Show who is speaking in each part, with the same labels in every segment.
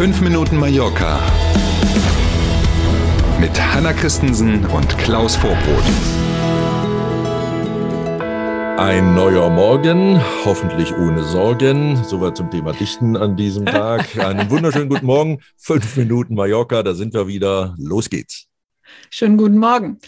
Speaker 1: 5 Minuten Mallorca mit Hanna Christensen und Klaus Vorbrot.
Speaker 2: Ein neuer Morgen, hoffentlich ohne Sorgen. Soweit zum Thema Dichten an diesem Tag. Einen wunderschönen guten Morgen. Fünf Minuten Mallorca, da sind wir wieder. Los geht's.
Speaker 3: Schönen guten Morgen.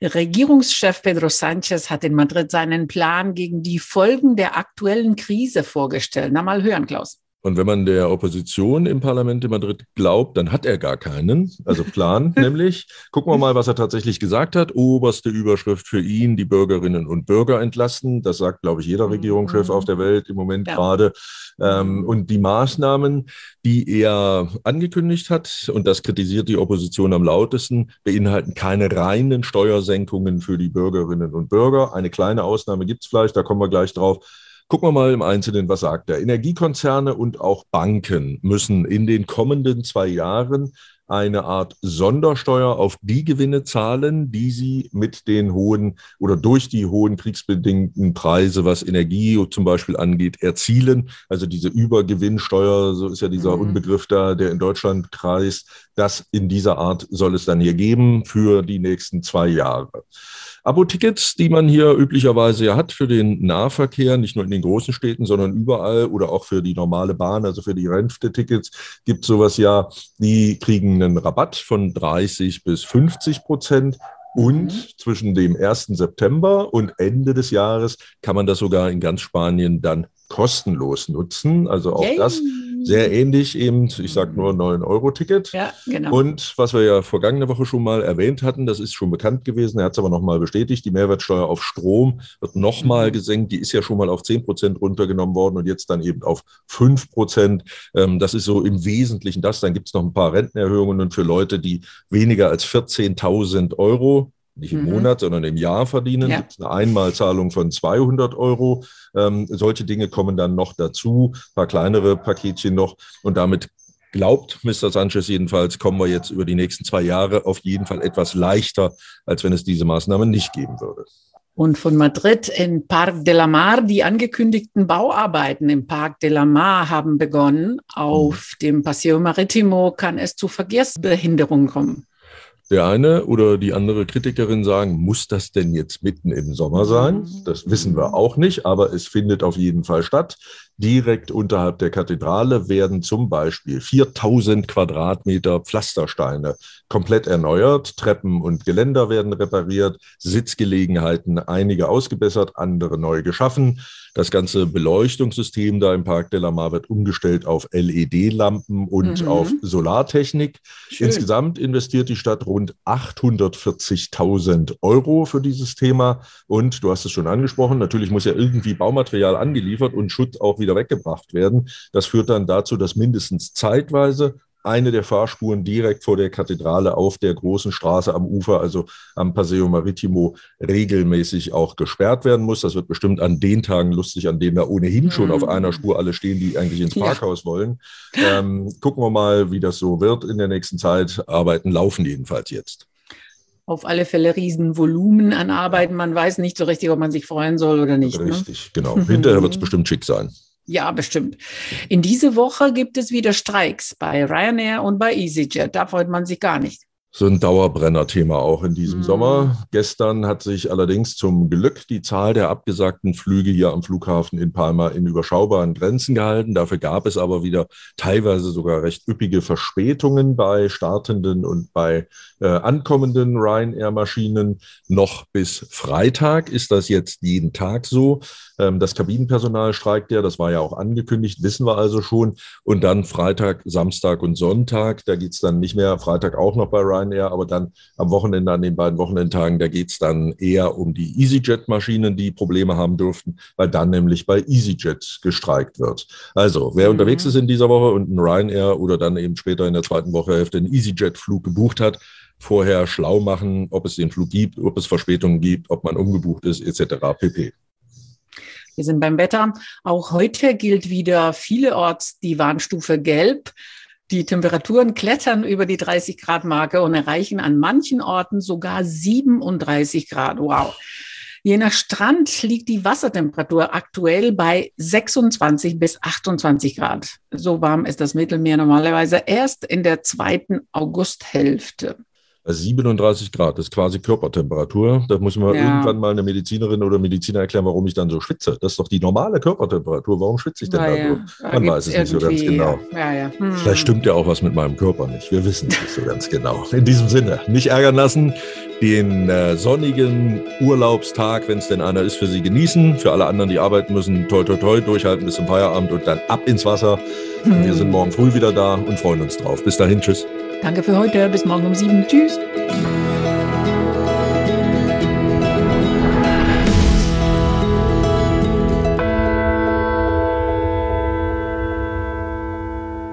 Speaker 3: Regierungschef Pedro Sanchez hat in Madrid seinen Plan gegen die Folgen der aktuellen Krise vorgestellt. Na mal hören, Klaus.
Speaker 2: Und wenn man der Opposition im Parlament in Madrid glaubt, dann hat er gar keinen, also Plan nämlich. Gucken wir mal, was er tatsächlich gesagt hat. Oberste Überschrift für ihn, die Bürgerinnen und Bürger entlasten. Das sagt, glaube ich, jeder Regierungschef auf der Welt im Moment ja. gerade. Ähm, und die Maßnahmen, die er angekündigt hat, und das kritisiert die Opposition am lautesten, beinhalten keine reinen Steuersenkungen für die Bürgerinnen und Bürger. Eine kleine Ausnahme gibt es vielleicht, da kommen wir gleich drauf. Gucken wir mal im Einzelnen, was sagt er. Energiekonzerne und auch Banken müssen in den kommenden zwei Jahren eine Art Sondersteuer auf die Gewinne zahlen, die sie mit den hohen oder durch die hohen kriegsbedingten Preise, was Energie zum Beispiel angeht, erzielen. Also diese Übergewinnsteuer, so ist ja dieser mhm. Unbegriff da, der in Deutschland kreist. Das in dieser Art soll es dann hier geben für die nächsten zwei Jahre. Abo-Tickets, die man hier üblicherweise ja hat für den Nahverkehr, nicht nur in den großen Städten, sondern überall oder auch für die normale Bahn, also für die Rente-Tickets, gibt sowas ja, die kriegen einen Rabatt von 30 bis 50 Prozent. Und mhm. zwischen dem 1. September und Ende des Jahres kann man das sogar in ganz Spanien dann kostenlos nutzen. Also auch Yay. das sehr ähnlich eben, ich sage nur 9-Euro-Ticket. Ja, genau. Und was wir ja vergangene Woche schon mal erwähnt hatten, das ist schon bekannt gewesen, er hat es aber nochmal bestätigt, die Mehrwertsteuer auf Strom wird nochmal mhm. gesenkt. Die ist ja schon mal auf 10 Prozent runtergenommen worden und jetzt dann eben auf 5 Prozent. Ähm, das ist so im Wesentlichen das. Dann gibt es noch ein paar Rentenerhöhungen für Leute, die weniger als 14.000 Euro nicht im mhm. Monat, sondern im Jahr verdienen. Ja. Eine Einmalzahlung von 200 Euro. Ähm, solche Dinge kommen dann noch dazu, ein paar kleinere Paketchen noch. Und damit glaubt Mr. Sanchez jedenfalls, kommen wir jetzt über die nächsten zwei Jahre auf jeden Fall etwas leichter, als wenn es diese Maßnahmen nicht geben würde.
Speaker 3: Und von Madrid in Parc de la Mar, die angekündigten Bauarbeiten im Parc de la Mar haben begonnen. Auf mhm. dem Paseo Maritimo kann es zu Verkehrsbehinderungen kommen.
Speaker 2: Der eine oder die andere Kritikerin sagen, muss das denn jetzt mitten im Sommer sein? Mhm. Das wissen wir auch nicht, aber es findet auf jeden Fall statt. Direkt unterhalb der Kathedrale werden zum Beispiel 4000 Quadratmeter Pflastersteine komplett erneuert. Treppen und Geländer werden repariert, Sitzgelegenheiten einige ausgebessert, andere neu geschaffen. Das ganze Beleuchtungssystem da im Park de la Mar wird umgestellt auf LED-Lampen und mhm. auf Solartechnik. Schön. Insgesamt investiert die Stadt rund 840.000 Euro für dieses Thema. Und du hast es schon angesprochen, natürlich muss ja irgendwie Baumaterial angeliefert und Schutt auch wieder weggebracht werden. Das führt dann dazu, dass mindestens zeitweise eine der Fahrspuren direkt vor der Kathedrale auf der großen Straße am Ufer, also am Paseo Maritimo, regelmäßig auch gesperrt werden muss. Das wird bestimmt an den Tagen lustig, an denen da ohnehin schon auf einer mhm. Spur alle stehen, die eigentlich ins Parkhaus ja. wollen. Ähm, gucken wir mal, wie das so wird in der nächsten Zeit. Arbeiten laufen jedenfalls jetzt
Speaker 3: auf alle Fälle Riesenvolumen an Arbeiten. Man weiß nicht so richtig, ob man sich freuen soll oder nicht.
Speaker 2: Ne? Richtig, ne? genau. Hinterher wird es bestimmt schick sein.
Speaker 3: Ja, bestimmt. In dieser Woche gibt es wieder Streiks bei Ryanair und bei EasyJet. Da freut man sich gar nicht
Speaker 2: so ein Dauerbrenner-Thema auch in diesem mhm. Sommer. Gestern hat sich allerdings zum Glück die Zahl der abgesagten Flüge hier am Flughafen in Palma in überschaubaren Grenzen gehalten. Dafür gab es aber wieder teilweise sogar recht üppige Verspätungen bei startenden und bei äh, ankommenden Ryanair-Maschinen. Noch bis Freitag ist das jetzt jeden Tag so. Ähm, das Kabinenpersonal streikt ja, das war ja auch angekündigt, wissen wir also schon. Und dann Freitag, Samstag und Sonntag, da geht's dann nicht mehr. Freitag auch noch bei Ryanair Ryanair, aber dann am Wochenende, an den beiden Wochenendtagen, da geht es dann eher um die EasyJet-Maschinen, die Probleme haben dürften, weil dann nämlich bei EasyJet gestreikt wird. Also, wer mhm. unterwegs ist in dieser Woche und ein Ryanair oder dann eben später in der zweiten Wochehälfte einen EasyJet-Flug gebucht hat, vorher schlau machen, ob es den Flug gibt, ob es Verspätungen gibt, ob man umgebucht ist, etc. pp.
Speaker 3: Wir sind beim Wetter. Auch heute gilt wieder vielerorts die Warnstufe Gelb. Die Temperaturen klettern über die 30 Grad Marke und erreichen an manchen Orten sogar 37 Grad. Wow. Je nach Strand liegt die Wassertemperatur aktuell bei 26 bis 28 Grad. So warm ist das Mittelmeer normalerweise erst in der zweiten Augusthälfte.
Speaker 2: 37 Grad ist quasi Körpertemperatur. Da muss man ja. irgendwann mal eine Medizinerin oder Mediziner erklären, warum ich dann so schwitze. Das ist doch die normale Körpertemperatur. Warum schwitze ich denn da
Speaker 3: ja.
Speaker 2: so? Man weiß es nicht so ganz genau.
Speaker 3: Ja,
Speaker 2: hm. Vielleicht stimmt ja auch was mit meinem Körper nicht. Wir wissen es nicht so ganz genau. In diesem Sinne, nicht ärgern lassen. Den äh, sonnigen Urlaubstag, wenn es denn einer ist, für Sie genießen. Für alle anderen, die arbeiten müssen, toi, toi, toi, durchhalten bis zum Feierabend und dann ab ins Wasser. Hm. Wir sind morgen früh wieder da und freuen uns drauf. Bis dahin, tschüss.
Speaker 3: Danke für heute. Bis morgen um sieben. Tschüss.